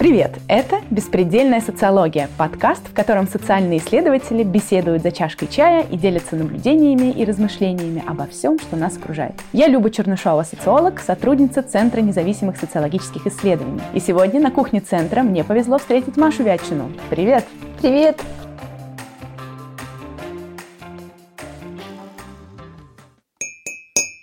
Привет! Это «Беспредельная социология» – подкаст, в котором социальные исследователи беседуют за чашкой чая и делятся наблюдениями и размышлениями обо всем, что нас окружает. Я Люба Чернышова, социолог, сотрудница Центра независимых социологических исследований. И сегодня на кухне Центра мне повезло встретить Машу Вятчину. Привет! Привет!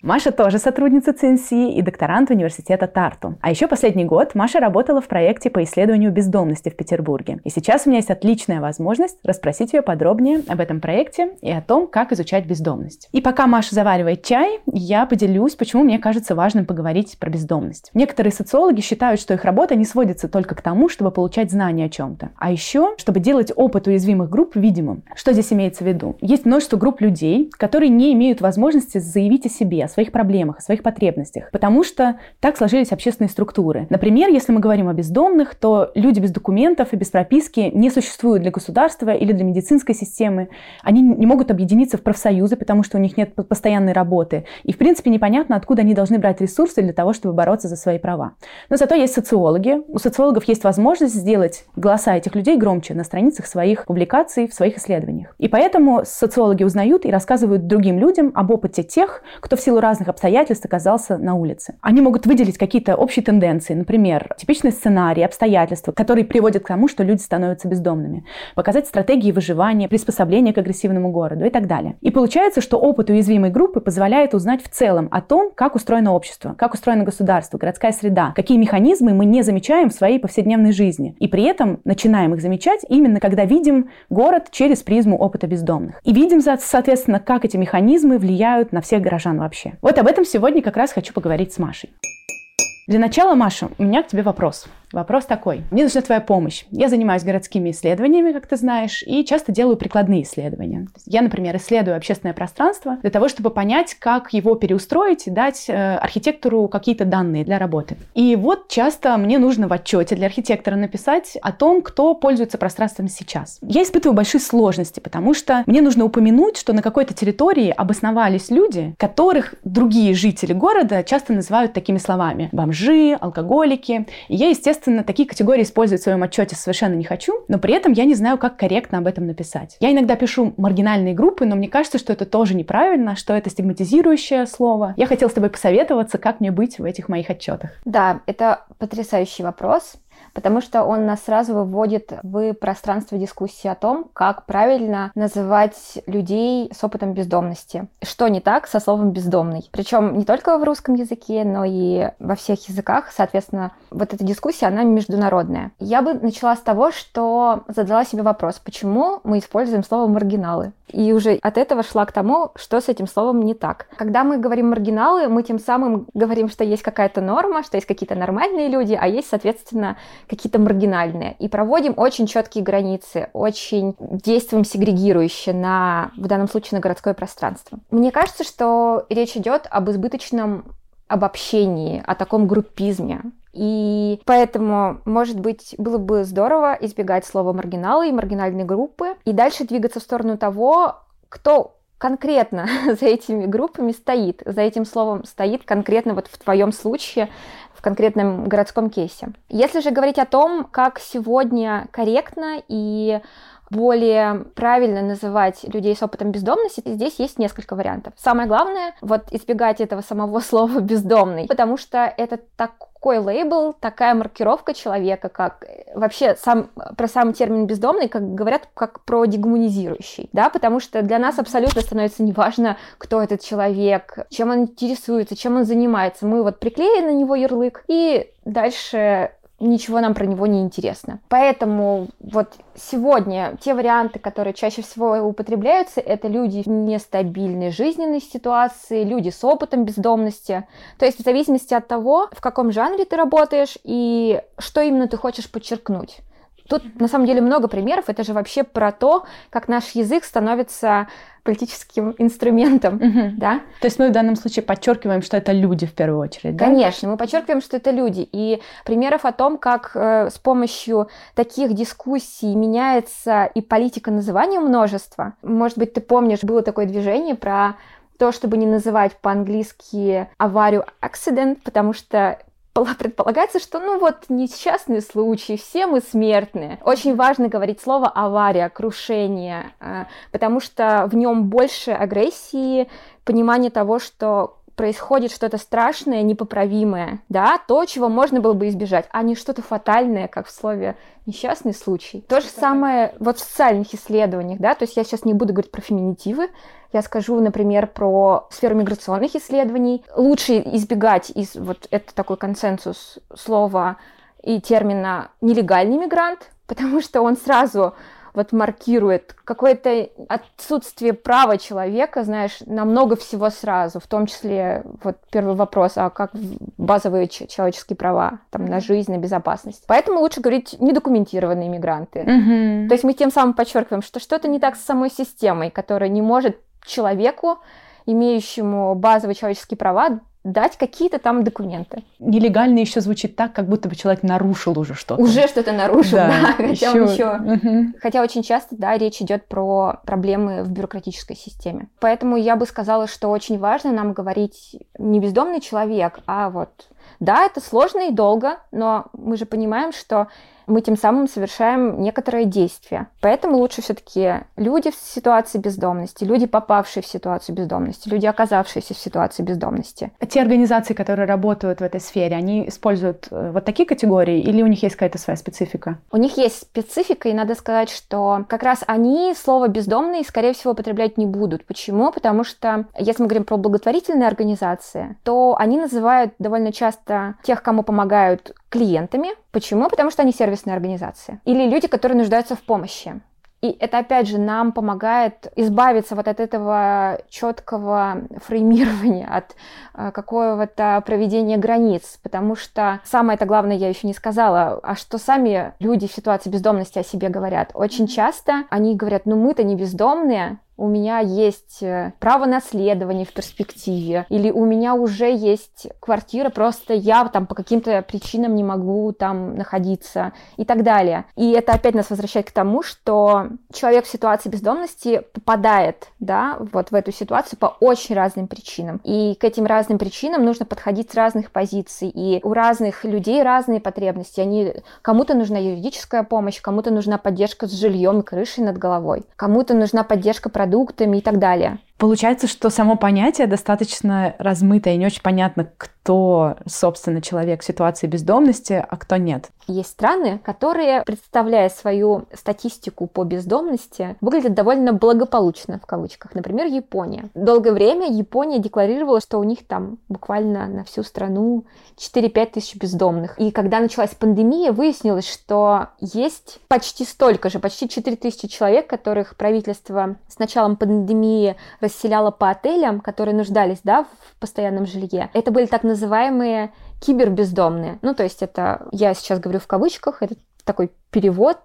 Маша тоже сотрудница ЦНС и докторант университета Тарту. А еще последний год Маша работала в проекте по исследованию бездомности в Петербурге. И сейчас у меня есть отличная возможность расспросить ее подробнее об этом проекте и о том, как изучать бездомность. И пока Маша заваривает чай, я поделюсь, почему мне кажется важным поговорить про бездомность. Некоторые социологи считают, что их работа не сводится только к тому, чтобы получать знания о чем-то, а еще, чтобы делать опыт уязвимых групп видимым. Что здесь имеется в виду? Есть множество групп людей, которые не имеют возможности заявить о себе, о своих проблемах, о своих потребностях, потому что так сложились общественные структуры. Например, если мы говорим о бездомных, то люди без документов и без прописки не существуют для государства или для медицинской системы. Они не могут объединиться в профсоюзы, потому что у них нет постоянной работы. И, в принципе, непонятно, откуда они должны брать ресурсы для того, чтобы бороться за свои права. Но зато есть социологи. У социологов есть возможность сделать голоса этих людей громче на страницах своих публикаций, в своих исследованиях. И поэтому социологи узнают и рассказывают другим людям об опыте тех, кто в силу разных обстоятельств оказался на улице. Они могут выделить какие-то общие тенденции, например, типичный сценарий, обстоятельства, которые приводят к тому, что люди становятся бездомными, показать стратегии выживания, приспособления к агрессивному городу и так далее. И получается, что опыт уязвимой группы позволяет узнать в целом о том, как устроено общество, как устроено государство, городская среда, какие механизмы мы не замечаем в своей повседневной жизни. И при этом начинаем их замечать именно когда видим город через призму опыта бездомных. И видим, соответственно, как эти механизмы влияют на всех горожан вообще. Вот об этом сегодня как раз хочу поговорить с Машей. Для начала, Маша, у меня к тебе вопрос. Вопрос такой. Мне нужна твоя помощь. Я занимаюсь городскими исследованиями, как ты знаешь, и часто делаю прикладные исследования. Я, например, исследую общественное пространство для того, чтобы понять, как его переустроить и дать э, архитектору какие-то данные для работы. И вот часто мне нужно в отчете для архитектора написать о том, кто пользуется пространством сейчас. Я испытываю большие сложности, потому что мне нужно упомянуть, что на какой-то территории обосновались люди, которых другие жители города часто называют такими словами. Бомжи, алкоголики. И я, естественно, Естественно, такие категории использовать в своем отчете совершенно не хочу, но при этом я не знаю, как корректно об этом написать. Я иногда пишу маргинальные группы, но мне кажется, что это тоже неправильно, что это стигматизирующее слово. Я хотела с тобой посоветоваться, как мне быть в этих моих отчетах. Да, это потрясающий вопрос потому что он нас сразу выводит в пространство дискуссии о том, как правильно называть людей с опытом бездомности. Что не так со словом бездомный. Причем не только в русском языке, но и во всех языках. Соответственно, вот эта дискуссия, она международная. Я бы начала с того, что задала себе вопрос, почему мы используем слово маргиналы. И уже от этого шла к тому, что с этим словом не так. Когда мы говорим маргиналы, мы тем самым говорим, что есть какая-то норма, что есть какие-то нормальные люди, а есть, соответственно, какие-то маргинальные. И проводим очень четкие границы, очень действуем сегрегирующе на, в данном случае, на городское пространство. Мне кажется, что речь идет об избыточном обобщении, о таком группизме. И поэтому, может быть, было бы здорово избегать слова маргиналы и маргинальные группы и дальше двигаться в сторону того, кто конкретно за этими группами стоит, за этим словом стоит конкретно вот в твоем случае в конкретном городском кейсе. Если же говорить о том, как сегодня корректно и более правильно называть людей с опытом бездомности, здесь есть несколько вариантов. Самое главное, вот избегать этого самого слова бездомный, потому что это такой лейбл, такая маркировка человека, как вообще сам, про сам термин бездомный, как говорят, как про дегуманизирующий, да, потому что для нас абсолютно становится неважно, кто этот человек, чем он интересуется, чем он занимается. Мы вот приклеили на него ярлык, и дальше ничего нам про него не интересно. Поэтому вот сегодня те варианты, которые чаще всего употребляются, это люди в нестабильной жизненной ситуации, люди с опытом бездомности. То есть в зависимости от того, в каком жанре ты работаешь и что именно ты хочешь подчеркнуть. Тут на самом деле много примеров. Это же вообще про то, как наш язык становится политическим инструментом, угу. да? То есть мы в данном случае подчеркиваем, что это люди в первую очередь, да? Конечно, мы подчеркиваем, что это люди. И примеров о том, как э, с помощью таких дискуссий меняется и политика называния множества. Может быть, ты помнишь, было такое движение про то, чтобы не называть по-английски аварию accident, потому что предполагается, что ну вот несчастный случай, все мы смертные. Очень важно говорить слово авария, крушение, э, потому что в нем больше агрессии, понимание того, что происходит что-то страшное, непоправимое, да, то, чего можно было бы избежать, а не что-то фатальное, как в слове несчастный случай. То же самое вот в социальных исследованиях, да, то есть я сейчас не буду говорить про феминитивы, я скажу, например, про сферу миграционных исследований. Лучше избегать из вот это такой консенсус слова и термина нелегальный мигрант, потому что он сразу вот маркирует какое-то отсутствие права человека, знаешь, на много всего сразу, в том числе вот первый вопрос, а как базовые человеческие права, там, на жизнь, на безопасность. Поэтому лучше говорить недокументированные мигранты. Mm-hmm. То есть мы тем самым подчеркиваем, что что-то не так с самой системой, которая не может человеку, имеющему базовые человеческие права, дать какие-то там документы. Нелегально еще звучит так, как будто бы человек нарушил уже что-то. Уже что-то нарушил, да. да хотя еще... он еще... Угу. Хотя очень часто, да, речь идет про проблемы в бюрократической системе. Поэтому я бы сказала, что очень важно нам говорить не бездомный человек, а вот... Да, это сложно и долго, но мы же понимаем, что мы тем самым совершаем некоторые действия. Поэтому лучше все-таки люди в ситуации бездомности, люди, попавшие в ситуацию бездомности, люди, оказавшиеся в ситуации бездомности. Те организации, которые работают в этой сфере, они используют э, вот такие категории или у них есть какая-то своя специфика? У них есть специфика, и надо сказать, что как раз они слово «бездомный», скорее всего, употреблять не будут. Почему? Потому что, если мы говорим про благотворительные организации, то они называют довольно часто тех, кому помогают клиентами. Почему? Потому что они сервисные организации. Или люди, которые нуждаются в помощи. И это, опять же, нам помогает избавиться вот от этого четкого фреймирования, от э, какого-то проведения границ, потому что самое это главное я еще не сказала, а что сами люди в ситуации бездомности о себе говорят. Очень часто они говорят, ну мы-то не бездомные, у меня есть э, право наследования в перспективе, или у меня уже есть квартира, просто я там по каким-то причинам не могу там находиться и так далее. И это опять нас возвращает к тому, что человек в ситуации бездомности попадает, да, вот в эту ситуацию по очень разным причинам. И к этим разным причинам нужно подходить с разных позиций. И у разных людей разные потребности. Они, кому-то нужна юридическая помощь, кому-то нужна поддержка с жильем и крышей над головой, кому-то нужна поддержка продуктами и так далее. Получается, что само понятие достаточно размытое и не очень понятно, кто, собственно, человек в ситуации бездомности, а кто нет. Есть страны, которые, представляя свою статистику по бездомности, выглядят довольно благополучно, в кавычках. Например, Япония. Долгое время Япония декларировала, что у них там буквально на всю страну 4-5 тысяч бездомных. И когда началась пандемия, выяснилось, что есть почти столько же, почти 4 тысячи человек, которых правительство с началом пандемии расселяла по отелям, которые нуждались да, в постоянном жилье. Это были так называемые кибербездомные. Ну, то есть это, я сейчас говорю в кавычках, это такой перевод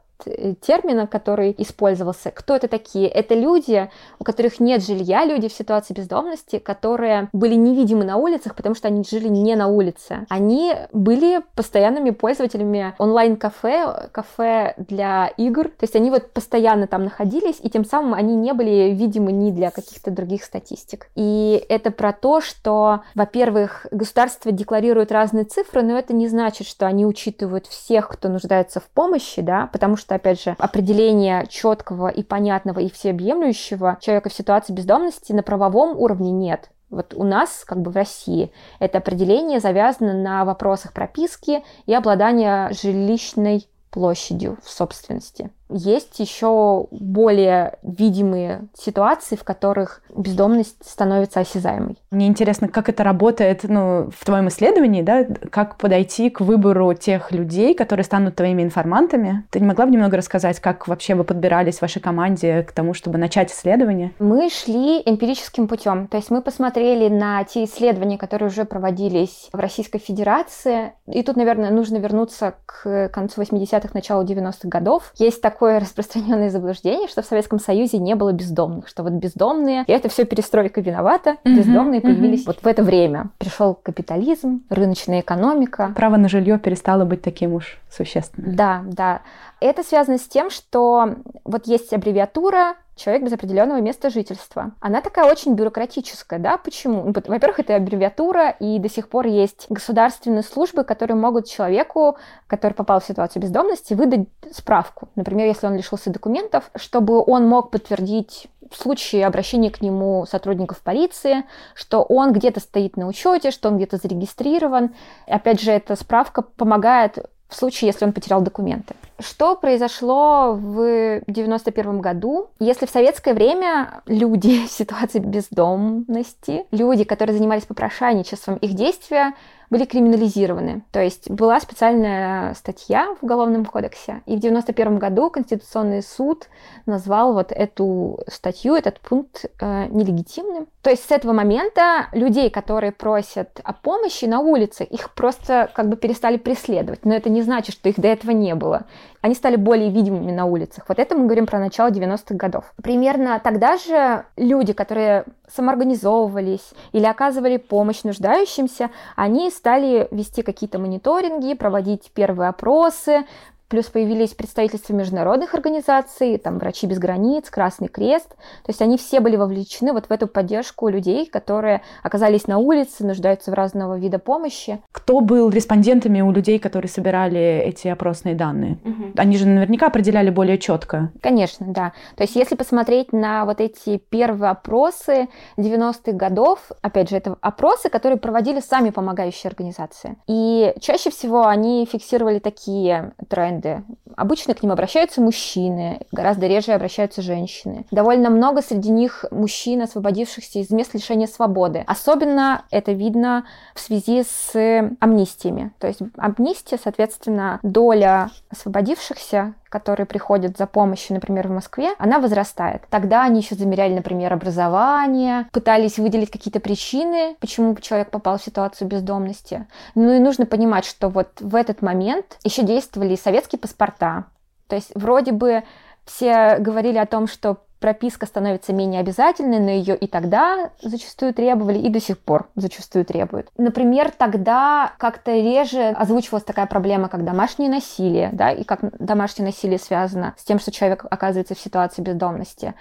термина, который использовался. Кто это такие? Это люди, у которых нет жилья, люди в ситуации бездомности, которые были невидимы на улицах, потому что они жили не на улице. Они были постоянными пользователями онлайн-кафе, кафе для игр. То есть они вот постоянно там находились, и тем самым они не были видимы ни для каких-то других статистик. И это про то, что, во-первых, государство декларирует разные цифры, но это не значит, что они учитывают всех, кто нуждается в помощи, да, потому что опять же, определения четкого и понятного и всеобъемлющего человека в ситуации бездомности на правовом уровне нет. Вот у нас, как бы в России, это определение завязано на вопросах прописки и обладания жилищной площадью в собственности. Есть еще более видимые ситуации, в которых бездомность становится осязаемой. Мне интересно, как это работает ну, в твоем исследовании, да? как подойти к выбору тех людей, которые станут твоими информантами. Ты не могла бы немного рассказать, как вообще вы подбирались в вашей команде к тому, чтобы начать исследование? Мы шли эмпирическим путем. То есть мы посмотрели на те исследования, которые уже проводились в Российской Федерации. И тут, наверное, нужно вернуться к концу 80-х, началу 90-х годов. Есть такой такое распространенное заблуждение, что в Советском Союзе не было бездомных, что вот бездомные, и это все перестройка виновата, mm-hmm, бездомные mm-hmm. появились вот в это время. Пришел капитализм, рыночная экономика. Право на жилье перестало быть таким уж существенным. Да, да. Это связано с тем, что вот есть аббревиатура человек без определенного места жительства. Она такая очень бюрократическая, да? Почему? Ну, во-первых, это аббревиатура, и до сих пор есть государственные службы, которые могут человеку, который попал в ситуацию бездомности, выдать справку. Например, если он лишился документов, чтобы он мог подтвердить в случае обращения к нему сотрудников полиции, что он где-то стоит на учете, что он где-то зарегистрирован. Опять же, эта справка помогает в случае, если он потерял документы. Что произошло в 91 году? Если в советское время люди в ситуации бездомности, люди, которые занимались попрошайничеством, их действия были криминализированы. То есть была специальная статья в Уголовном кодексе, и в 91 году Конституционный суд назвал вот эту статью, этот пункт э, нелегитимным. То есть с этого момента людей, которые просят о помощи на улице, их просто как бы перестали преследовать. Но это не значит, что их до этого не было. Они стали более видимыми на улицах. Вот это мы говорим про начало 90-х годов. Примерно тогда же люди, которые самоорганизовывались или оказывали помощь нуждающимся, они стали вести какие-то мониторинги, проводить первые опросы, Плюс появились представительства международных организаций, там «Врачи без границ», «Красный крест». То есть они все были вовлечены вот в эту поддержку людей, которые оказались на улице, нуждаются в разного вида помощи. Кто был респондентами у людей, которые собирали эти опросные данные? Угу. Они же наверняка определяли более четко. Конечно, да. То есть если посмотреть на вот эти первые опросы 90-х годов, опять же, это опросы, которые проводили сами помогающие организации. И чаще всего они фиксировали такие тренды тренды. Обычно к ним обращаются мужчины, гораздо реже обращаются женщины. Довольно много среди них мужчин, освободившихся из мест лишения свободы. Особенно это видно в связи с амнистиями. То есть амнистия, соответственно, доля освободившихся которые приходят за помощью, например, в Москве, она возрастает. Тогда они еще замеряли, например, образование, пытались выделить какие-то причины, почему человек попал в ситуацию бездомности. Ну и нужно понимать, что вот в этот момент еще действовали советские паспорта. То есть вроде бы все говорили о том, что прописка становится менее обязательной, но ее и тогда зачастую требовали, и до сих пор зачастую требуют. Например, тогда как-то реже озвучивалась такая проблема, как домашнее насилие, да, и как домашнее насилие связано с тем, что человек оказывается в ситуации бездомности.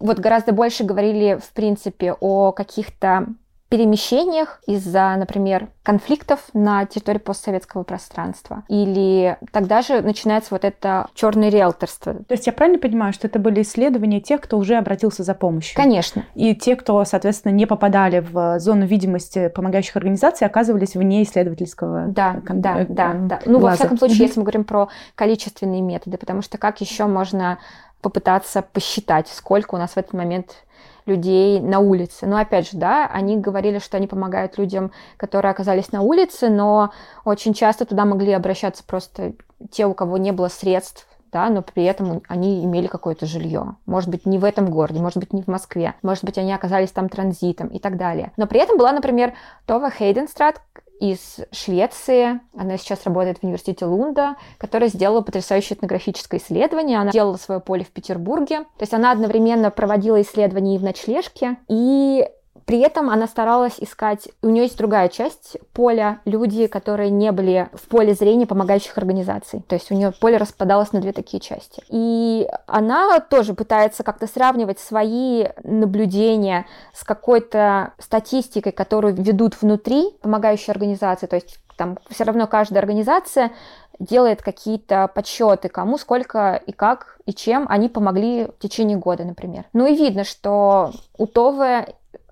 Вот гораздо больше говорили, в принципе, о каких-то перемещениях из-за, например, конфликтов на территории постсоветского пространства. Или тогда же начинается вот это черное риэлторство. То есть я правильно понимаю, что это были исследования тех, кто уже обратился за помощью? Конечно. И те, кто, соответственно, не попадали в зону видимости помогающих организаций, оказывались вне исследовательского Да, кон- да, да, да. Ну, во всяком случае, если мы говорим про количественные методы, потому что как еще можно попытаться посчитать, сколько у нас в этот момент людей на улице. Но опять же, да, они говорили, что они помогают людям, которые оказались на улице, но очень часто туда могли обращаться просто те, у кого не было средств да, но при этом они имели какое-то жилье. Может быть, не в этом городе, может быть, не в Москве, может быть, они оказались там транзитом и так далее. Но при этом была, например, Това Хейденстрат, из Швеции. Она сейчас работает в университете Лунда, которая сделала потрясающее этнографическое исследование. Она делала свое поле в Петербурге. То есть она одновременно проводила исследования и в ночлежке, и при этом она старалась искать, у нее есть другая часть поля, люди, которые не были в поле зрения помогающих организаций. То есть у нее поле распадалось на две такие части. И она тоже пытается как-то сравнивать свои наблюдения с какой-то статистикой, которую ведут внутри помогающей организации. То есть там все равно каждая организация делает какие-то подсчеты, кому сколько и как и чем они помогли в течение года, например. Ну и видно, что у ТОВы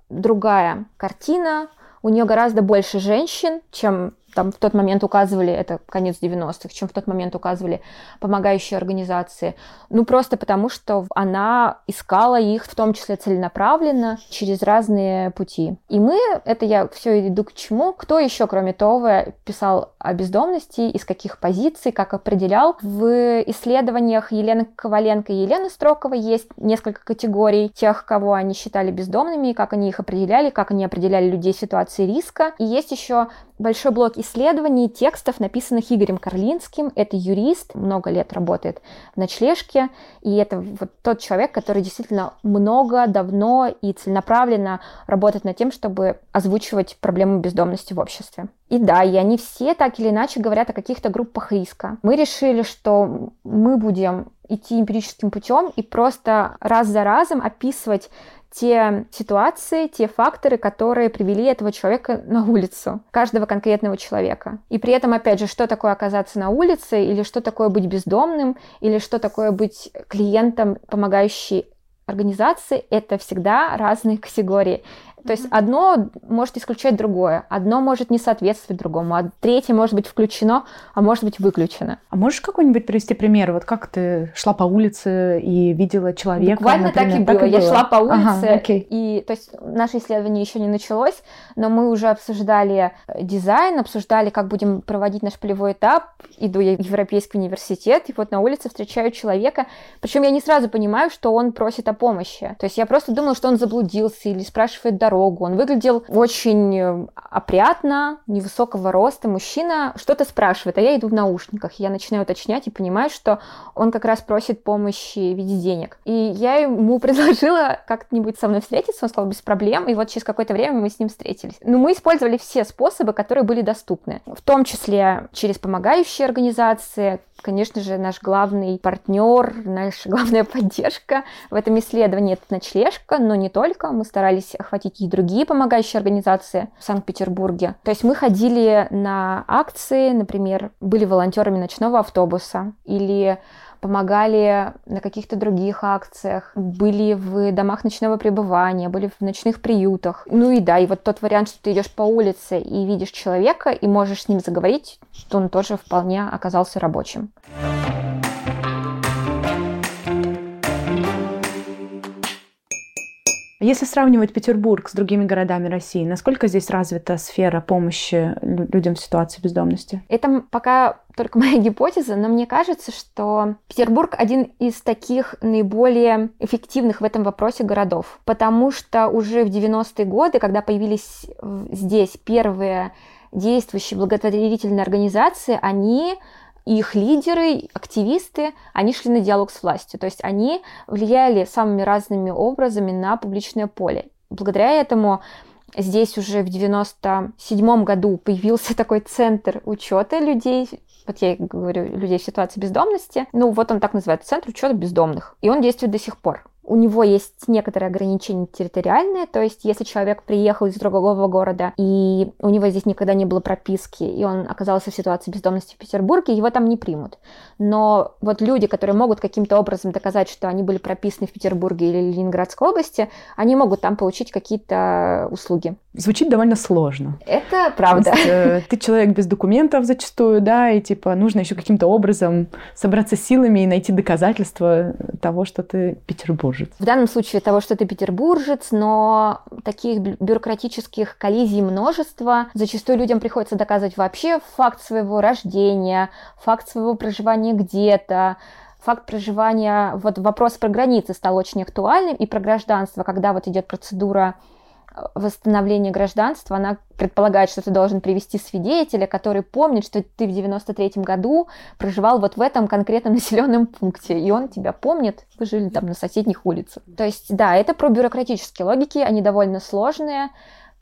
другая картина, у нее гораздо больше женщин, чем там в тот момент указывали, это конец 90-х, чем в тот момент указывали помогающие организации. Ну, просто потому, что она искала их, в том числе целенаправленно, через разные пути. И мы, это я все иду к чему, кто еще, кроме того, писал о бездомности, из каких позиций, как определял. В исследованиях Елены Коваленко и Елены Строковой есть несколько категорий тех, кого они считали бездомными, как они их определяли, как они определяли людей в ситуации риска. И есть еще большой блок исследований текстов, написанных Игорем Карлинским. Это юрист, много лет работает в ночлежке, и это вот тот человек, который действительно много, давно и целенаправленно работает над тем, чтобы озвучивать проблему бездомности в обществе. И да, и они все так или иначе говорят о каких-то группах риска. Мы решили, что мы будем идти эмпирическим путем и просто раз за разом описывать те ситуации, те факторы, которые привели этого человека на улицу, каждого конкретного человека. И при этом, опять же, что такое оказаться на улице, или что такое быть бездомным, или что такое быть клиентом, помогающей организации, это всегда разные категории. То есть одно может исключать другое, одно может не соответствовать другому, а третье может быть включено, а может быть выключено. А можешь какой-нибудь привести пример? Вот как ты шла по улице и видела человека? Буквально например, так и было. Так и Я было. шла по улице, ага, и то есть наше исследование еще не началось, но мы уже обсуждали дизайн, обсуждали, как будем проводить наш полевой этап. Иду я в Европейский университет, и вот на улице встречаю человека, причем я не сразу понимаю, что он просит о помощи. То есть я просто думала, что он заблудился или спрашивает дорогу дорогу. Он выглядел очень э, опрятно, невысокого роста мужчина. Что-то спрашивает, а я иду в наушниках. Я начинаю уточнять и понимаю, что он как раз просит помощи в виде денег. И я ему предложила как-нибудь со мной встретиться. Он сказал, без проблем. И вот через какое-то время мы с ним встретились. Но мы использовали все способы, которые были доступны. В том числе через помогающие организации, конечно же, наш главный партнер, наша главная поддержка в этом исследовании это ночлежка, но не только. Мы старались охватить и другие помогающие организации в Санкт-Петербурге. То есть мы ходили на акции, например, были волонтерами ночного автобуса или помогали на каких-то других акциях, были в домах ночного пребывания, были в ночных приютах. Ну и да, и вот тот вариант, что ты идешь по улице и видишь человека и можешь с ним заговорить, то он тоже вполне оказался рабочим. Если сравнивать Петербург с другими городами России, насколько здесь развита сфера помощи людям в ситуации бездомности? Это пока только моя гипотеза, но мне кажется, что Петербург один из таких наиболее эффективных в этом вопросе городов, потому что уже в 90-е годы, когда появились здесь первые действующие благотворительные организации, они их лидеры, активисты, они шли на диалог с властью. То есть они влияли самыми разными образами на публичное поле. Благодаря этому здесь уже в 97 году появился такой центр учета людей, вот я говорю, людей в ситуации бездомности. Ну, вот он так называется, Центр учета бездомных. И он действует до сих пор у него есть некоторые ограничения территориальные, то есть если человек приехал из другого города, и у него здесь никогда не было прописки, и он оказался в ситуации бездомности в Петербурге, его там не примут. Но вот люди, которые могут каким-то образом доказать, что они были прописаны в Петербурге или Ленинградской области, они могут там получить какие-то услуги. Звучит довольно сложно. Это правда. Есть, э, ты человек без документов зачастую, да, и типа нужно еще каким-то образом собраться силами и найти доказательства того, что ты петербуржец. В данном случае того, что ты петербуржец, но таких бюрократических коллизий множество. Зачастую людям приходится доказывать вообще факт своего рождения, факт своего проживания где-то, факт проживания, вот вопрос про границы стал очень актуальным, и про гражданство, когда вот идет процедура восстановления гражданства, она предполагает, что ты должен привести свидетеля, который помнит, что ты в 93-м году проживал вот в этом конкретном населенном пункте, и он тебя помнит, вы жили там на соседних улицах. То есть, да, это про бюрократические логики, они довольно сложные,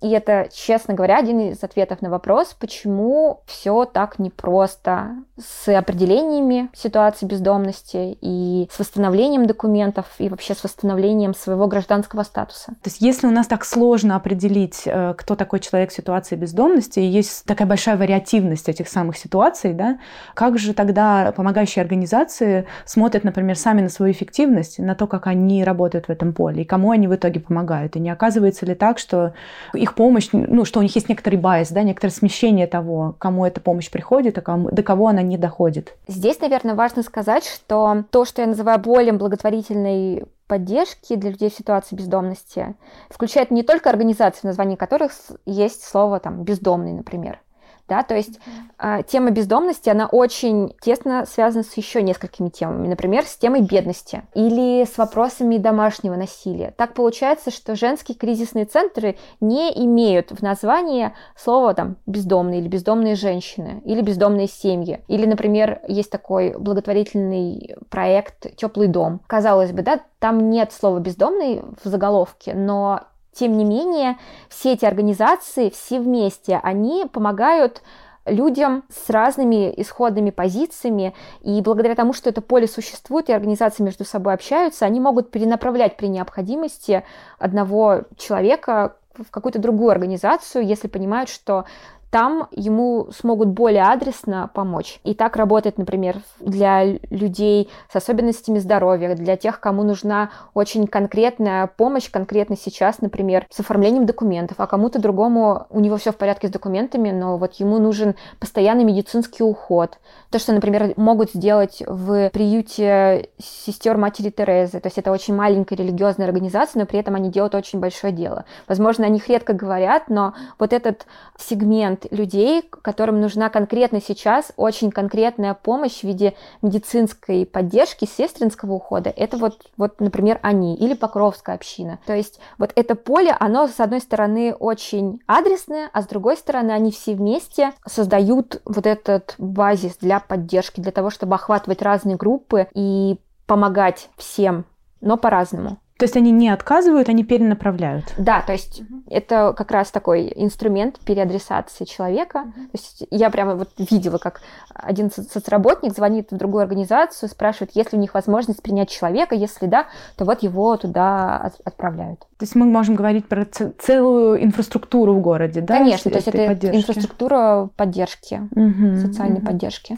и это, честно говоря, один из ответов на вопрос, почему все так непросто с определениями ситуации бездомности и с восстановлением документов и вообще с восстановлением своего гражданского статуса. То есть если у нас так сложно определить, э, кто такой человек в ситуации бездомности, и есть такая большая вариативность этих самых ситуаций, да, как же тогда помогающие организации смотрят, например, сами на свою эффективность, на то, как они работают в этом поле, и кому они в итоге помогают? И не оказывается ли так, что их помощь, ну, что у них есть некоторый байс, да, некоторое смещение того, кому эта помощь приходит, а кому, до кого она не доходит. Здесь, наверное, важно сказать, что то, что я называю болем благотворительной поддержки для людей в ситуации бездомности, включает не только организации, в названии которых есть слово там бездомный, например, да, то есть mm-hmm. тема бездомности, она очень тесно связана с еще несколькими темами, например, с темой бедности или с вопросами домашнего насилия. Так получается, что женские кризисные центры не имеют в названии слова там бездомные или бездомные женщины или бездомные семьи. Или, например, есть такой благотворительный проект «Теплый дом». Казалось бы, да, там нет слова «бездомный» в заголовке, но Тем не менее, все эти организации, все вместе, они помогают людям с разными исходными позициями, и благодаря тому, что это поле существует, и организации между собой общаются, они могут перенаправлять при необходимости одного человека в какую-то другую организацию, если понимают, что там ему смогут более адресно помочь. И так работает, например, для людей с особенностями здоровья, для тех, кому нужна очень конкретная помощь, конкретно сейчас, например, с оформлением документов, а кому-то другому у него все в порядке с документами, но вот ему нужен постоянный медицинский уход. То, что, например, могут сделать в приюте сестер матери Терезы. То есть это очень маленькая религиозная организация, но при этом они делают очень большое дело. Возможно, о них редко говорят, но вот этот сегмент людей, которым нужна конкретно сейчас очень конкретная помощь в виде медицинской поддержки, сестринского ухода. Это вот, вот, например, они или Покровская община. То есть вот это поле, оно, с одной стороны, очень адресное, а с другой стороны, они все вместе создают вот этот базис для поддержки, для того, чтобы охватывать разные группы и помогать всем, но по-разному. То есть они не отказывают, они перенаправляют. Да, то есть угу. это как раз такой инструмент переадресации человека. Угу. То есть я прямо вот видела, как один соцработник звонит в другую организацию, спрашивает, есть ли у них возможность принять человека, если да, то вот его туда отправляют. То есть мы можем говорить про целую инфраструктуру в городе, да? Конечно, то есть это поддержки? инфраструктура поддержки, угу, социальной угу. поддержки.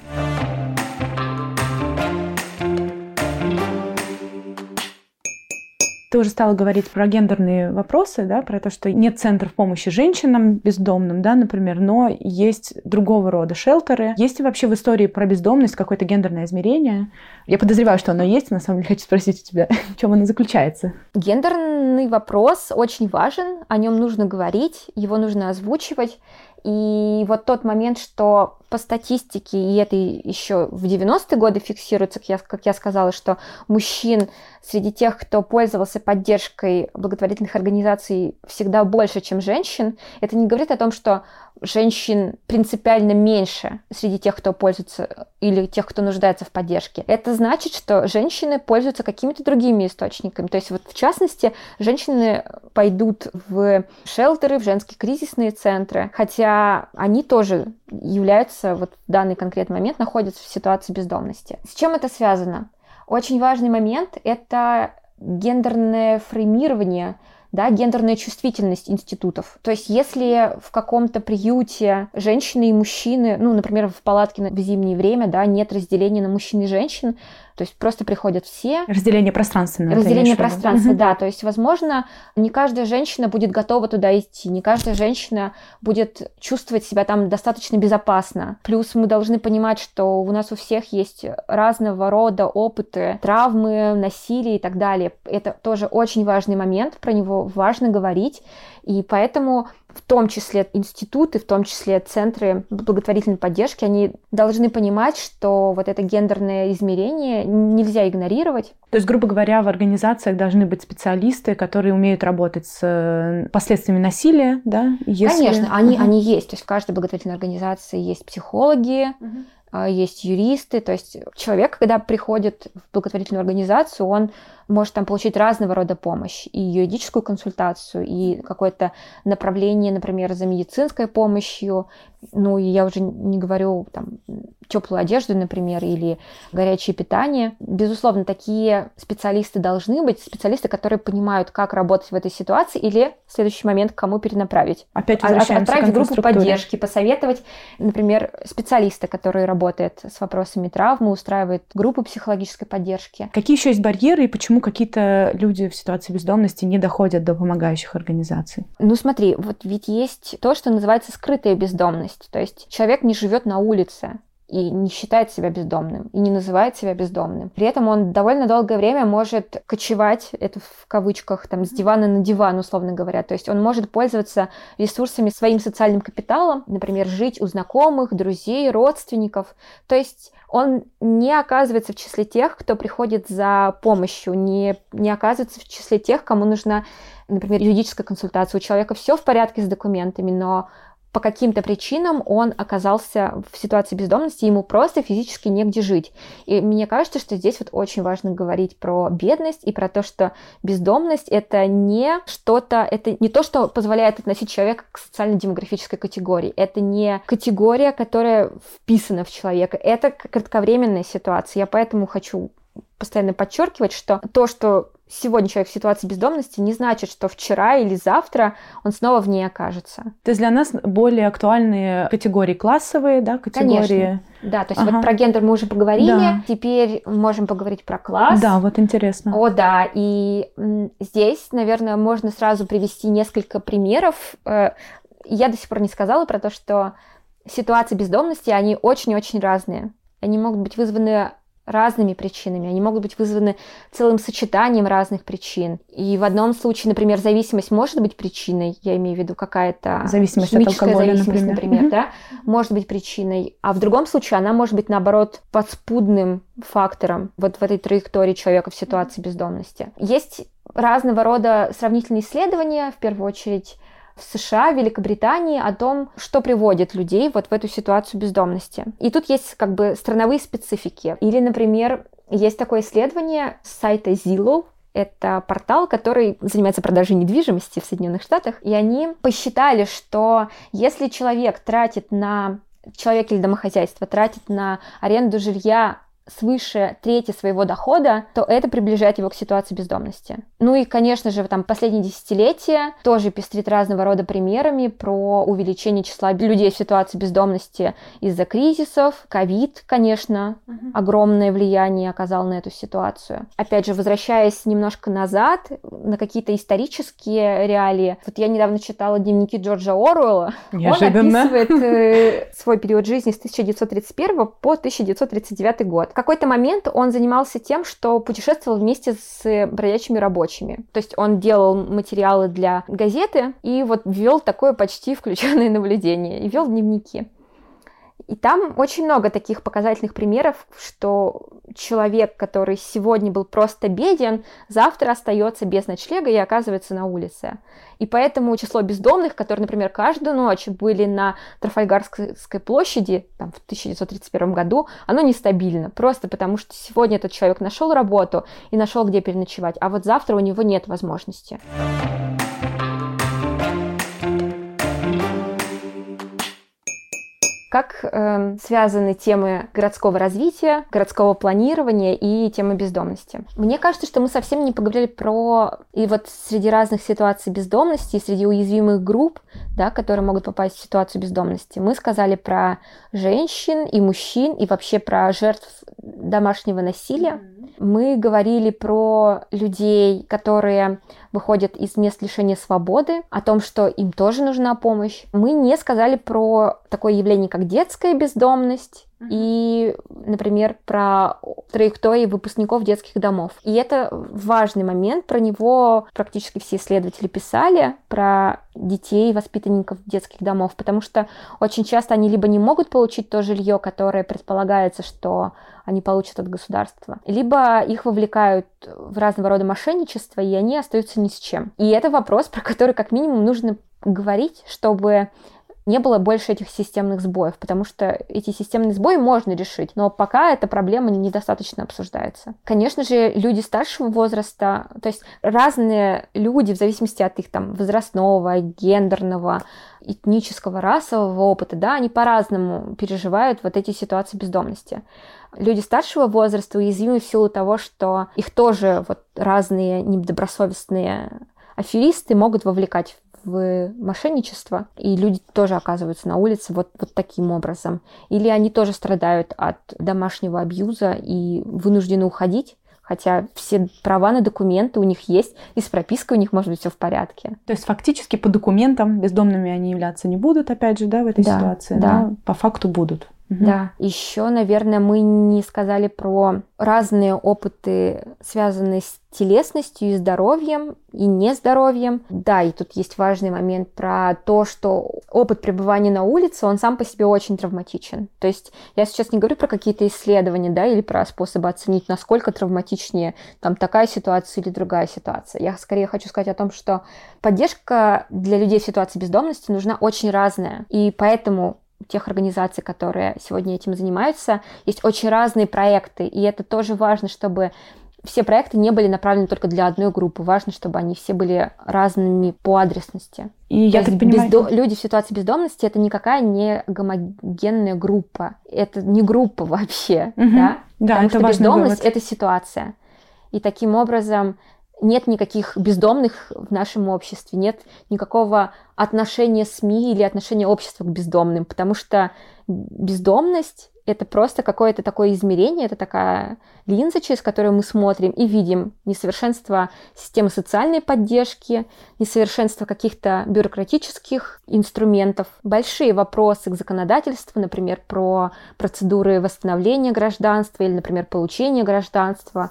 Ты уже стала говорить про гендерные вопросы, да, про то, что нет центров помощи женщинам бездомным, да, например, но есть другого рода шелтеры. Есть ли вообще в истории про бездомность какое-то гендерное измерение? Я подозреваю, что оно есть, на самом деле хочу спросить у тебя, в чем оно заключается. Гендерный вопрос очень важен, о нем нужно говорить, его нужно озвучивать. И вот тот момент, что по статистике, и это еще в 90-е годы фиксируется, как я, как я сказала, что мужчин среди тех, кто пользовался поддержкой благотворительных организаций, всегда больше, чем женщин, это не говорит о том, что женщин принципиально меньше среди тех, кто пользуется или тех, кто нуждается в поддержке. Это значит, что женщины пользуются какими-то другими источниками. То есть вот в частности, женщины пойдут в шелтеры, в женские кризисные центры, хотя они тоже являются вот в данный конкретный момент находятся в ситуации бездомности. С чем это связано? Очень важный момент – это гендерное фреймирование да, гендерная чувствительность институтов. То есть если в каком-то приюте женщины и мужчины, ну, например, в палатке в зимнее время, да, нет разделения на мужчин и женщин, то есть просто приходят все. Разделение пространственное. Разделение пространства, да. То есть, возможно, не каждая женщина будет готова туда идти, не каждая женщина будет чувствовать себя там достаточно безопасно. Плюс мы должны понимать, что у нас у всех есть разного рода опыты, травмы, насилие и так далее. Это тоже очень важный момент, про него важно говорить. И поэтому в том числе институты, в том числе центры благотворительной поддержки, они должны понимать, что вот это гендерное измерение нельзя игнорировать. То есть, грубо говоря, в организациях должны быть специалисты, которые умеют работать с э, последствиями насилия, да? Если... Конечно, они, uh-huh. они есть. То есть в каждой благотворительной организации есть психологи, uh-huh. есть юристы. То есть человек, когда приходит в благотворительную организацию, он может там получить разного рода помощь, и юридическую консультацию, и какое-то направление, например, за медицинской помощью, ну, и я уже не говорю там теплую одежду, например, или горячее питание. Безусловно, такие специалисты должны быть, специалисты, которые понимают, как работать в этой ситуации, или в следующий момент кому перенаправить. Опять возвращаемся Отправить группу поддержки, посоветовать, например, специалиста, который работает с вопросами травмы, устраивает группу психологической поддержки. Какие еще есть барьеры и почему какие-то люди в ситуации бездомности не доходят до помогающих организаций? Ну смотри, вот ведь есть то, что называется скрытая бездомность. То есть человек не живет на улице, и не считает себя бездомным, и не называет себя бездомным. При этом он довольно долгое время может кочевать, это в кавычках, там, с дивана на диван, условно говоря. То есть он может пользоваться ресурсами своим социальным капиталом, например, жить у знакомых, друзей, родственников. То есть он не оказывается в числе тех, кто приходит за помощью, не, не оказывается в числе тех, кому нужна, например, юридическая консультация. У человека все в порядке с документами, но по каким-то причинам он оказался в ситуации бездомности, ему просто физически негде жить. И мне кажется, что здесь вот очень важно говорить про бедность и про то, что бездомность это не что-то, это не то, что позволяет относить человека к социально-демографической категории. Это не категория, которая вписана в человека. Это кратковременная ситуация. Я поэтому хочу постоянно подчеркивать, что то, что сегодня человек в ситуации бездомности, не значит, что вчера или завтра он снова в ней окажется. То есть для нас более актуальные категории классовые, да, категории... Конечно. Да, то есть ага. вот про гендер мы уже поговорили, да. теперь можем поговорить про класс. Да, вот интересно. О, да, и здесь, наверное, можно сразу привести несколько примеров. Э, я до сих пор не сказала про то, что ситуации бездомности, они очень-очень разные. Они могут быть вызваны разными причинами. Они могут быть вызваны целым сочетанием разных причин. И в одном случае, например, зависимость может быть причиной, я имею в виду какая-то зависимость химическая от алкоголя, зависимость, например, например да, может быть причиной. А в другом случае она может быть, наоборот, подспудным фактором вот в этой траектории человека в ситуации бездомности. Есть разного рода сравнительные исследования, в первую очередь, в США, Великобритании о том, что приводит людей вот в эту ситуацию бездомности. И тут есть как бы страновые специфики. Или, например, есть такое исследование с сайта Zillow, это портал, который занимается продажей недвижимости в Соединенных Штатах. И они посчитали, что если человек тратит на человек или домохозяйство тратит на аренду жилья свыше трети своего дохода, то это приближает его к ситуации бездомности. Ну и, конечно же, там последние десятилетия тоже пестрит разного рода примерами про увеличение числа людей в ситуации бездомности из-за кризисов. Ковид, конечно, угу. огромное влияние оказал на эту ситуацию. Опять же, возвращаясь немножко назад, на какие-то исторические реалии. Вот я недавно читала дневники Джорджа Оруэлла. Неожиданно. Он описывает э, свой период жизни с 1931 по 1939 год какой-то момент он занимался тем, что путешествовал вместе с бродячими рабочими. То есть он делал материалы для газеты и вот вел такое почти включенное наблюдение и вел дневники. И там очень много таких показательных примеров, что человек, который сегодня был просто беден, завтра остается без ночлега и оказывается на улице. И поэтому число бездомных, которые, например, каждую ночь были на Трафальгарской площади там, в 1931 году, оно нестабильно. Просто потому, что сегодня этот человек нашел работу и нашел, где переночевать, а вот завтра у него нет возможности. Как э, связаны темы городского развития, городского планирования и темы бездомности. Мне кажется, что мы совсем не поговорили про и вот среди разных ситуаций бездомности, среди уязвимых групп, да, которые могут попасть в ситуацию бездомности. Мы сказали про женщин и мужчин и вообще про жертв домашнего насилия. Mm-hmm мы говорили про людей, которые выходят из мест лишения свободы, о том, что им тоже нужна помощь. Мы не сказали про такое явление, как детская бездомность, и, например, про траектории выпускников детских домов. И это важный момент, про него практически все исследователи писали, про детей, воспитанников детских домов, потому что очень часто они либо не могут получить то жилье, которое предполагается, что они получат от государства, либо их вовлекают в разного рода мошенничество, и они остаются ни с чем. И это вопрос, про который как минимум нужно говорить, чтобы не было больше этих системных сбоев, потому что эти системные сбои можно решить, но пока эта проблема недостаточно обсуждается. Конечно же, люди старшего возраста, то есть разные люди в зависимости от их там возрастного, гендерного, этнического, расового опыта, да, они по-разному переживают вот эти ситуации бездомности. Люди старшего возраста уязвимы в силу того, что их тоже вот разные недобросовестные аферисты могут вовлекать в мошенничество, и люди тоже оказываются на улице вот, вот таким образом. Или они тоже страдают от домашнего абьюза и вынуждены уходить, хотя все права на документы у них есть, и с пропиской у них может быть все в порядке. То есть фактически по документам бездомными они являться не будут, опять же, да, в этой да, ситуации, да. но по факту будут. Да. Еще, наверное, мы не сказали про разные опыты, связанные с телесностью и здоровьем, и нездоровьем. Да, и тут есть важный момент про то, что опыт пребывания на улице, он сам по себе очень травматичен. То есть я сейчас не говорю про какие-то исследования, да, или про способы оценить, насколько травматичнее там такая ситуация или другая ситуация. Я скорее хочу сказать о том, что поддержка для людей в ситуации бездомности нужна очень разная. И поэтому тех организаций, которые сегодня этим занимаются, есть очень разные проекты, и это тоже важно, чтобы все проекты не были направлены только для одной группы. Важно, чтобы они все были разными по адресности. И я так понимаю... бездо... люди в ситуации бездомности это никакая не гомогенная группа. Это не группа вообще. Угу. Да? Да, Потому это что бездомность вывод. это ситуация. И таким образом нет никаких бездомных в нашем обществе, нет никакого отношения СМИ или отношения общества к бездомным, потому что бездомность это просто какое-то такое измерение, это такая линза, через которую мы смотрим и видим несовершенство системы социальной поддержки, несовершенство каких-то бюрократических инструментов, большие вопросы к законодательству, например, про процедуры восстановления гражданства или, например, получения гражданства,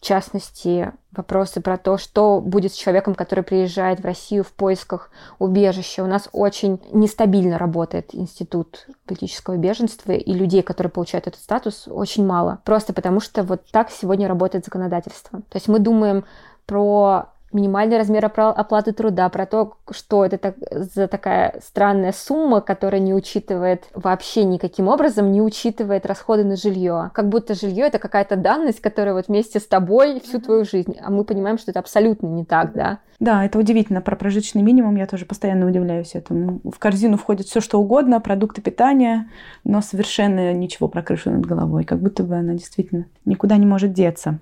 в частности, вопросы про то, что будет с человеком, который приезжает в Россию в поисках убежища. У нас очень нестабильно работает институт политического беженства, и людей, которые получают этот статус, очень мало. Просто потому что вот так сегодня работает законодательство. То есть мы думаем про минимальный размер оплаты труда, про то, что это так, за такая странная сумма, которая не учитывает вообще никаким образом, не учитывает расходы на жилье. Как будто жилье это какая-то данность, которая вот вместе с тобой всю твою жизнь. А мы понимаем, что это абсолютно не так, да? Да, это удивительно. Про прожиточный минимум я тоже постоянно удивляюсь этому. В корзину входит все что угодно, продукты питания, но совершенно ничего про крышу над головой. Как будто бы она действительно никуда не может деться.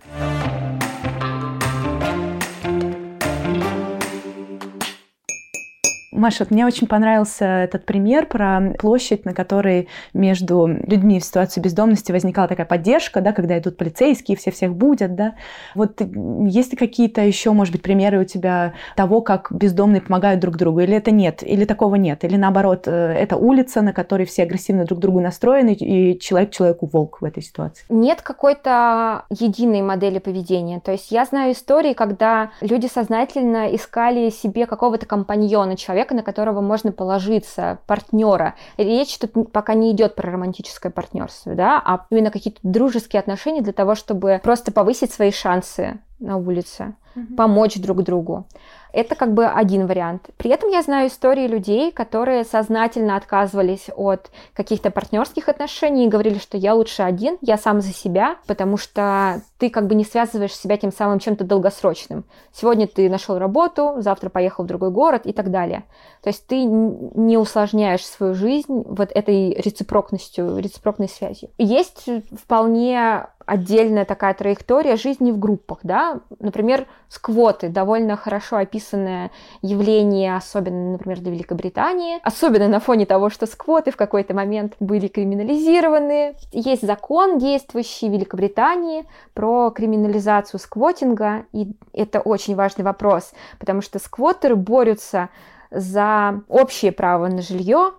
Маша, мне очень понравился этот пример про площадь, на которой между людьми в ситуации бездомности возникала такая поддержка, да, когда идут полицейские, все всех будут, да. Вот есть ли какие-то еще, может быть, примеры у тебя того, как бездомные помогают друг другу, или это нет, или такого нет, или наоборот, э, это улица, на которой все агрессивно друг к другу настроены, и человек человеку волк в этой ситуации? Нет какой-то единой модели поведения. То есть я знаю истории, когда люди сознательно искали себе какого-то компаньона, человека, человека, на которого можно положиться, партнера. Речь тут пока не идет про романтическое партнерство, да, а именно какие-то дружеские отношения для того, чтобы просто повысить свои шансы на улице, угу. помочь друг другу. Это как бы один вариант. При этом я знаю истории людей, которые сознательно отказывались от каких-то партнерских отношений и говорили, что я лучше один, я сам за себя, потому что ты как бы не связываешь себя тем самым чем-то долгосрочным. Сегодня ты нашел работу, завтра поехал в другой город и так далее. То есть ты не усложняешь свою жизнь вот этой рецепрокностью, рецепрокной связью. Есть вполне отдельная такая траектория жизни в группах, да, например, сквоты, довольно хорошо описанное явление, особенно, например, для Великобритании, особенно на фоне того, что сквоты в какой-то момент были криминализированы. Есть закон, действующий в Великобритании, про криминализацию сквотинга, и это очень важный вопрос, потому что сквотеры борются за общее право на жилье,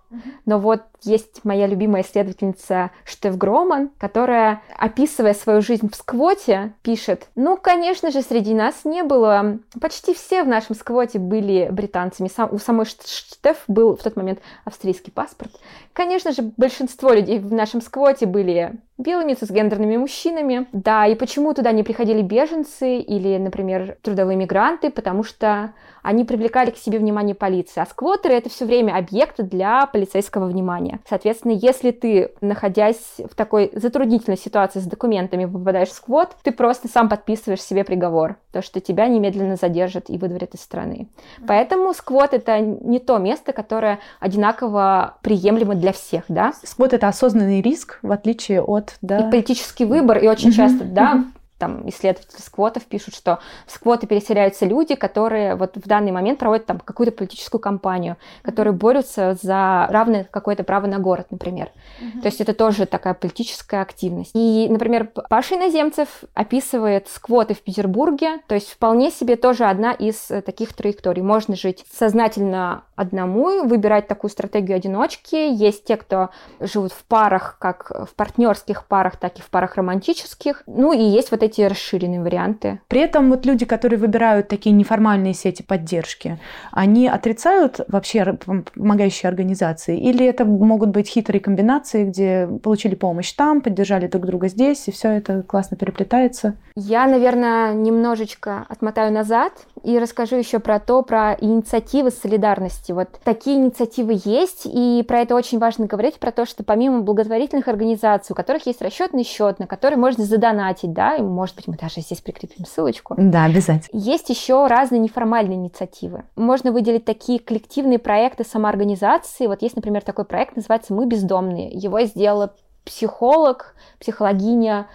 но вот есть моя любимая исследовательница Штеф Громан, которая, описывая свою жизнь в сквоте, пишет, ну, конечно же, среди нас не было, почти все в нашем сквоте были британцами, Сам, у самой Штеф был в тот момент австрийский паспорт. Конечно же, большинство людей в нашем сквоте были белыми цисгендерными мужчинами. Да, и почему туда не приходили беженцы или, например, трудовые мигранты? Потому что они привлекали к себе внимание полиции. А сквотеры — это все время объекты для полицейского внимания. Соответственно, если ты, находясь в такой затруднительной ситуации с документами, попадаешь в сквот, ты просто сам подписываешь себе приговор, то, что тебя немедленно задержат и выдворят из страны. Поэтому сквот — это не то место, которое одинаково приемлемо для всех, да? Сквот — это осознанный риск, в отличие от... Да... И политический выбор, и очень часто, да, там исследователи сквотов пишут, что в сквоты переселяются люди, которые вот в данный момент проводят там какую-то политическую кампанию, которые борются за равное какое-то право на город, например. Mm-hmm. То есть это тоже такая политическая активность. И, например, Паша Иноземцев описывает сквоты в Петербурге, то есть вполне себе тоже одна из э, таких траекторий. Можно жить сознательно одному, выбирать такую стратегию одиночки. Есть те, кто живут в парах, как в партнерских парах, так и в парах романтических. Ну и есть вот эти расширенные варианты. При этом вот люди, которые выбирают такие неформальные сети поддержки, они отрицают вообще помогающие организации? Или это могут быть хитрые комбинации, где получили помощь там, поддержали друг друга здесь, и все это классно переплетается? Я, наверное, немножечко отмотаю назад и расскажу еще про то, про инициативы солидарности. Вот такие инициативы есть, и про это очень важно говорить, про то, что помимо благотворительных организаций, у которых есть расчетный счет, на который можно задонатить, да, может быть, мы даже здесь прикрепим ссылочку. Да, обязательно. Есть еще разные неформальные инициативы. Можно выделить такие коллективные проекты самоорганизации. Вот есть, например, такой проект, называется «Мы бездомные». Его сделала психолог, психологиня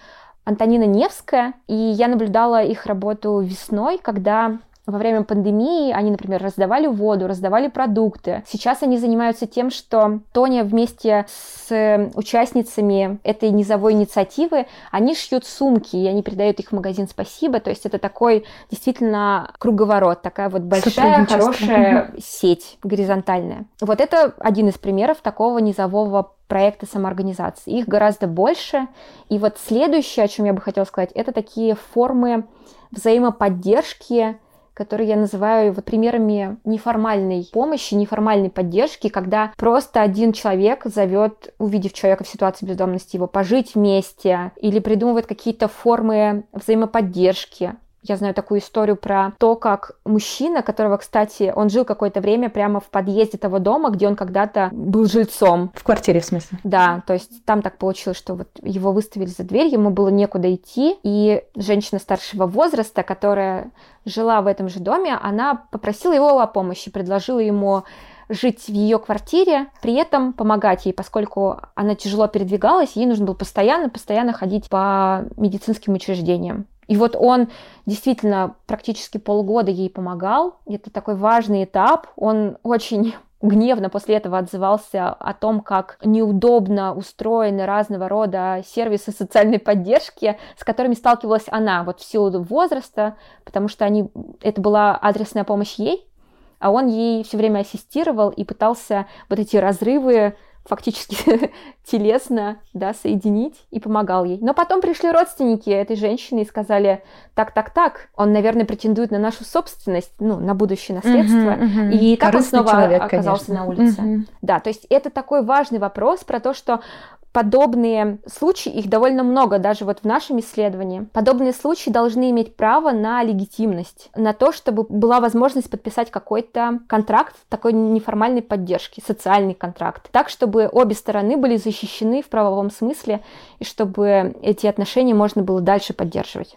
Антонина Невская, и я наблюдала их работу весной, когда во время пандемии они, например, раздавали воду, раздавали продукты. Сейчас они занимаются тем, что Тоня вместе с участницами этой низовой инициативы, они шьют сумки, и они передают их в магазин «Спасибо». То есть это такой действительно круговорот, такая вот большая, хорошая сеть горизонтальная. Вот это один из примеров такого низового проекта самоорганизации. Их гораздо больше. И вот следующее, о чем я бы хотела сказать, это такие формы взаимоподдержки, которые я называю вот примерами неформальной помощи, неформальной поддержки, когда просто один человек зовет, увидев человека в ситуации бездомности, его пожить вместе или придумывает какие-то формы взаимоподдержки. Я знаю такую историю про то, как мужчина, которого, кстати, он жил какое-то время прямо в подъезде того дома, где он когда-то был жильцом. В квартире, в смысле? Да, то есть там так получилось, что вот его выставили за дверь, ему было некуда идти, и женщина старшего возраста, которая жила в этом же доме, она попросила его о помощи, предложила ему жить в ее квартире, при этом помогать ей, поскольку она тяжело передвигалась, ей нужно было постоянно, постоянно ходить по медицинским учреждениям. И вот он действительно практически полгода ей помогал. Это такой важный этап. Он очень гневно после этого отзывался о том, как неудобно устроены разного рода сервисы социальной поддержки, с которыми сталкивалась она вот в силу возраста, потому что они, это была адресная помощь ей, а он ей все время ассистировал и пытался вот эти разрывы фактически телесно да, соединить и помогал ей. Но потом пришли родственники этой женщины и сказали, так, так, так, он, наверное, претендует на нашу собственность, ну, на будущее наследство. Uh-huh, uh-huh. И так Корыстный он снова человек, оказался конечно. на улице. Uh-huh. Да, то есть это такой важный вопрос про то, что подобные случаи, их довольно много, даже вот в нашем исследовании, подобные случаи должны иметь право на легитимность, на то, чтобы была возможность подписать какой-то контракт такой неформальной поддержки, социальный контракт, так, чтобы обе стороны были защищены в правовом смысле, и чтобы эти отношения можно было дальше поддерживать.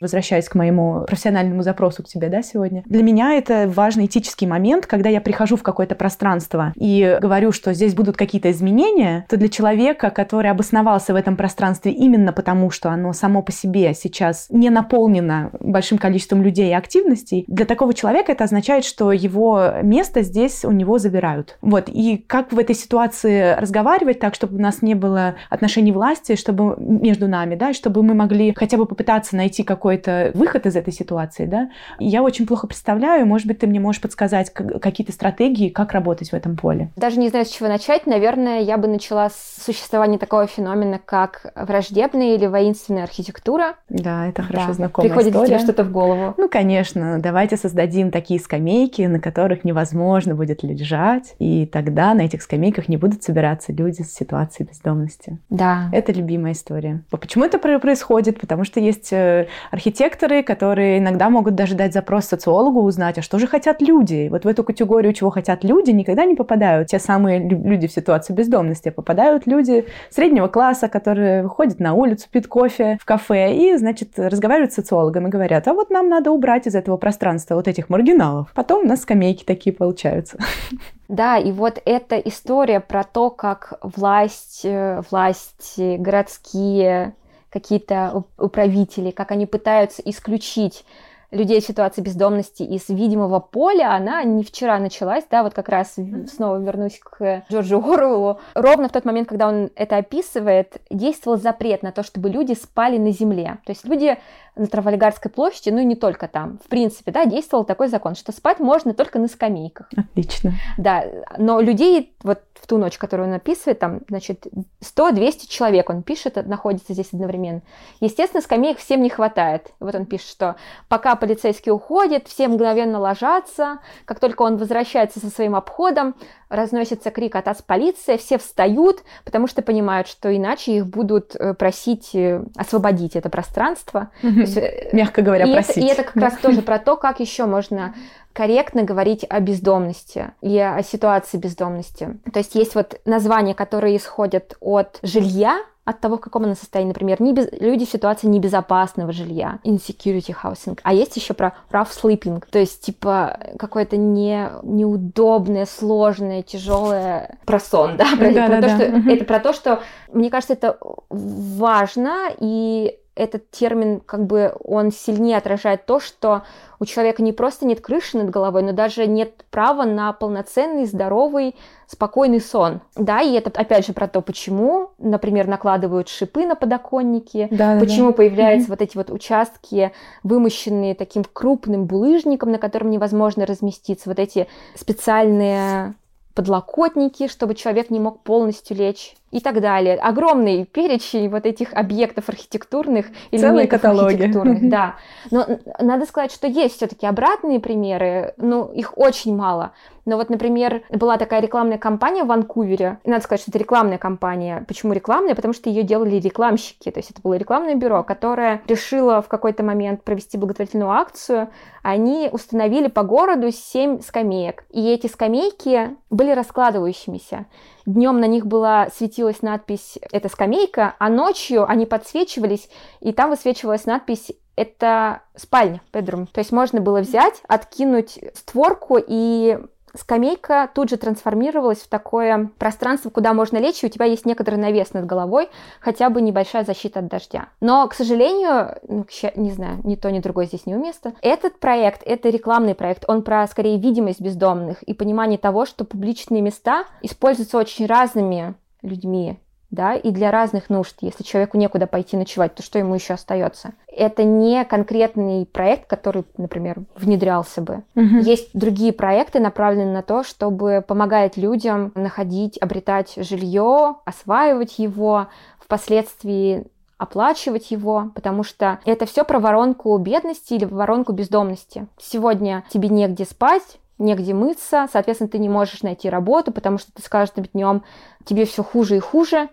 Возвращаясь к моему профессиональному запросу к тебе, да, сегодня. Для меня это важный этический момент, когда я прихожу в какое-то пространство и говорю, что здесь будут какие-то изменения, то для человека, который обосновался в этом пространстве именно потому, что оно само по себе сейчас не наполнено большим количеством людей и активностей, для такого человека это означает, что его место здесь у него забирают. Вот. И как в этой ситуации разговаривать так, чтобы у нас не было отношений власти, чтобы между нами, да, чтобы мы могли хотя бы попытаться найти какой какой-то выход из этой ситуации, да, я очень плохо представляю, может быть, ты мне можешь подсказать какие-то стратегии, как работать в этом поле. Даже не знаю, с чего начать. Наверное, я бы начала с существования такого феномена, как враждебная или воинственная архитектура. Да, это хорошо да. знакомая Приходит история. тебе что-то в голову? Ну, конечно. Давайте создадим такие скамейки, на которых невозможно будет лежать, и тогда на этих скамейках не будут собираться люди с ситуацией бездомности. Да. Это любимая история. Почему это происходит? Потому что есть э, архитекторы, которые иногда могут даже дать запрос социологу, узнать, а что же хотят люди. Вот в эту категорию, чего хотят люди, никогда не попадают те самые люди в ситуации бездомности, попадают люди среднего класса, которые выходят на улицу, пьют кофе в кафе и, значит, разговаривают с социологом и говорят, а вот нам надо убрать из этого пространства вот этих маргиналов. Потом у нас скамейки такие получаются. Да, и вот эта история про то, как власть, э, власти городские, какие-то управители, как они пытаются исключить людей в ситуации бездомности из видимого поля, она не вчера началась, да, вот как раз снова вернусь к Джорджу Оруэллу. Ровно в тот момент, когда он это описывает, действовал запрет на то, чтобы люди спали на земле. То есть люди на Трафальгарской площади, ну и не только там, в принципе, да, действовал такой закон, что спать можно только на скамейках. Отлично. Да, но людей вот в ту ночь, которую он описывает, там, значит, 100-200 человек он пишет, находится здесь одновременно. Естественно, скамеек всем не хватает. Вот он пишет, что пока полицейский уходит, все мгновенно ложатся, как только он возвращается со своим обходом, разносится крик «Атас, полиция!», все встают, потому что понимают, что иначе их будут э, просить э, освободить это пространство. Есть, э, Мягко говоря, и просить. Это, и это как раз тоже про то, как еще можно корректно говорить о бездомности и о ситуации бездомности. То есть есть вот названия, которые исходят от жилья, от того, в каком она состоянии. Например, не без... люди в ситуации небезопасного жилья, insecurity housing. А есть еще про rough sleeping, то есть типа какое-то не... неудобное, сложное, тяжелое про сон, да? Про, да, про да, то, да. Что... Это про то, что, мне кажется, это важно, и этот термин, как бы, он сильнее отражает то, что у человека не просто нет крыши над головой, но даже нет права на полноценный, здоровый, спокойный сон. Да, и это опять же про то, почему, например, накладывают шипы на подоконники, да, почему да. появляются mm вот эти вот участки, вымощенные таким крупным булыжником, на котором невозможно разместиться, вот эти специальные подлокотники, чтобы человек не мог полностью лечь и так далее. Огромный перечень вот этих объектов архитектурных или Целые каталоги. архитектурных, да. Но надо сказать, что есть все-таки обратные примеры, но их очень мало. Но вот, например, была такая рекламная кампания в Ванкувере. И надо сказать, что это рекламная кампания. Почему рекламная? Потому что ее делали рекламщики. То есть это было рекламное бюро, которое решило в какой-то момент провести благотворительную акцию. Они установили по городу 7 скамеек. И эти скамейки были раскладывающимися. Днем на них была светилась надпись «Это скамейка», а ночью они подсвечивались, и там высвечивалась надпись это спальня, bedroom. То есть можно было взять, откинуть створку и скамейка тут же трансформировалась в такое пространство, куда можно лечь, и у тебя есть некоторый навес над головой, хотя бы небольшая защита от дождя. Но, к сожалению, ну, не знаю, ни то, ни другое здесь не уместно. Этот проект, это рекламный проект, он про, скорее, видимость бездомных и понимание того, что публичные места используются очень разными людьми, да, и для разных нужд. Если человеку некуда пойти ночевать, то что ему еще остается? Это не конкретный проект, который, например, внедрялся бы. Угу. Есть другие проекты, направленные на то, чтобы помогать людям находить, обретать жилье, осваивать его, впоследствии оплачивать его, потому что это все про воронку бедности или воронку бездомности. Сегодня тебе негде спать, негде мыться, соответственно, ты не можешь найти работу, потому что ты с каждым днем тебе все хуже и хуже,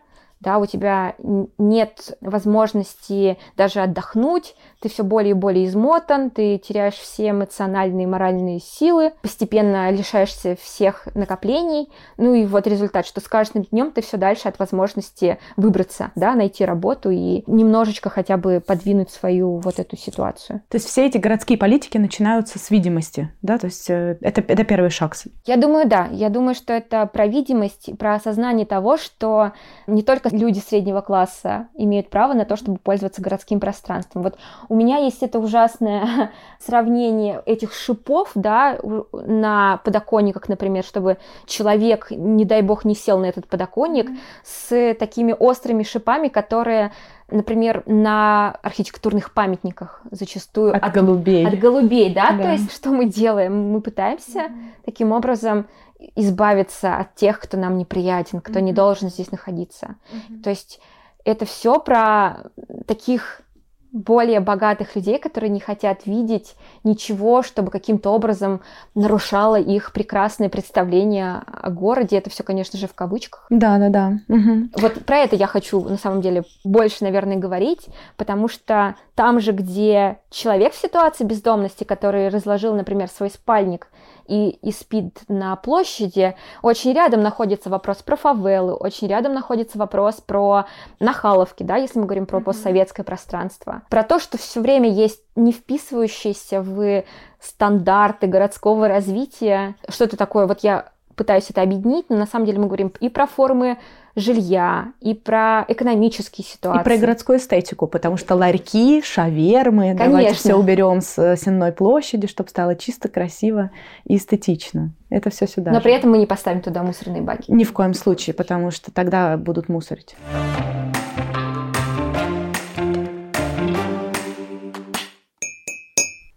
да, у тебя нет возможности даже отдохнуть, ты все более и более измотан, ты теряешь все эмоциональные и моральные силы, постепенно лишаешься всех накоплений, ну и вот результат, что с каждым днем ты все дальше от возможности выбраться, да, найти работу и немножечко хотя бы подвинуть свою вот эту ситуацию. То есть все эти городские политики начинаются с видимости, да, то есть э, это, это первый шаг. Я думаю, да, я думаю, что это про видимость, про осознание того, что не только люди среднего класса имеют право на то, чтобы пользоваться городским пространством. Вот у меня есть это ужасное сравнение этих шипов, да, на подоконниках, например, чтобы человек, не дай бог, не сел на этот подоконник, mm-hmm. с такими острыми шипами, которые например, на архитектурных памятниках зачастую от, от голубей. От голубей, да? да? То есть что мы делаем? Мы пытаемся mm-hmm. таким образом избавиться от тех, кто нам неприятен, кто mm-hmm. не должен здесь находиться. Mm-hmm. То есть это все про таких более богатых людей, которые не хотят видеть ничего, чтобы каким-то образом нарушало их прекрасное представление о городе. Это все, конечно же, в кавычках. Да, да, да. Угу. Вот про это я хочу, на самом деле, больше, наверное, говорить, потому что там же, где человек в ситуации бездомности, который разложил, например, свой спальник, и, и спит на площади, очень рядом находится вопрос про фавелы, очень рядом находится вопрос про нахаловки, да, если мы говорим про постсоветское пространство. Про то, что все время есть не вписывающиеся в стандарты городского развития, что-то такое, вот я пытаюсь это объединить, но на самом деле мы говорим и про формы жилья, и про экономические ситуации. И про городскую эстетику, потому что ларьки, шавермы, Конечно. давайте все уберем с э, Сенной площади, чтобы стало чисто, красиво и эстетично. Это все сюда. Но же. при этом мы не поставим туда мусорные баки. Ни в коем случае, потому что тогда будут мусорить.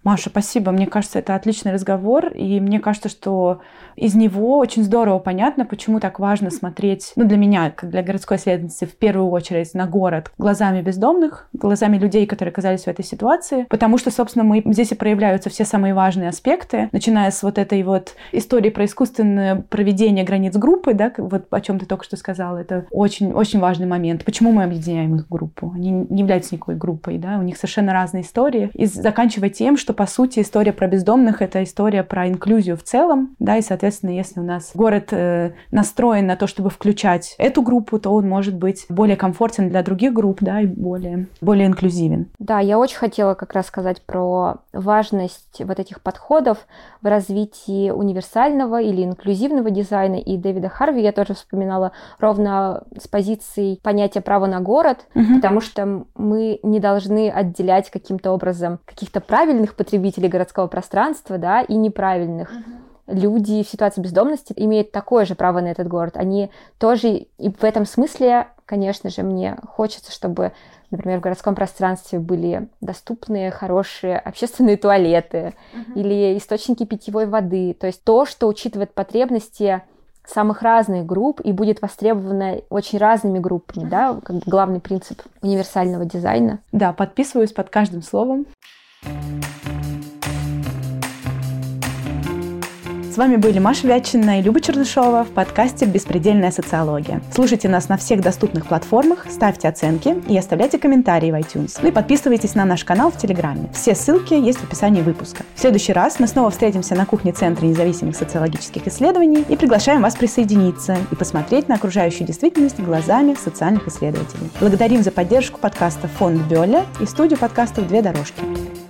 Маша, спасибо. Мне кажется, это отличный разговор, и мне кажется, что из него очень здорово понятно, почему так важно смотреть, ну, для меня, как для городской исследовательницы, в первую очередь на город глазами бездомных, глазами людей, которые оказались в этой ситуации, потому что, собственно, мы, здесь и проявляются все самые важные аспекты, начиная с вот этой вот истории про искусственное проведение границ группы, да, вот о чем ты только что сказала, это очень-очень важный момент. Почему мы объединяем их в группу? Они не являются никакой группой, да, у них совершенно разные истории, и заканчивая тем, что по сути, история про бездомных — это история про инклюзию в целом, да, и, соответственно, если у нас город э, настроен на то, чтобы включать эту группу, то он может быть более комфортен для других групп, да, и более, более инклюзивен. Да, я очень хотела как раз сказать про важность вот этих подходов в развитии универсального или инклюзивного дизайна, и Дэвида Харви я тоже вспоминала ровно с позиции понятия права на город, угу. потому что мы не должны отделять каким-то образом каких-то правильных потребителей городского пространства, да, и неправильных. Угу. Люди в ситуации бездомности имеют такое же право на этот город. Они тоже, и в этом смысле, конечно же, мне хочется, чтобы например, в городском пространстве были доступные хорошие общественные туалеты uh-huh. или источники питьевой воды. То есть то, что учитывает потребности самых разных групп и будет востребовано очень разными группами, да, как главный принцип универсального дизайна. Да, подписываюсь под каждым словом. С вами были Маша Вятчина и Люба Чернышова в подкасте «Беспредельная социология». Слушайте нас на всех доступных платформах, ставьте оценки и оставляйте комментарии в iTunes. Ну и подписывайтесь на наш канал в Телеграме. Все ссылки есть в описании выпуска. В следующий раз мы снова встретимся на кухне Центра независимых социологических исследований и приглашаем вас присоединиться и посмотреть на окружающую действительность глазами социальных исследователей. Благодарим за поддержку подкаста «Фонд Бёля» и студию подкастов «Две дорожки».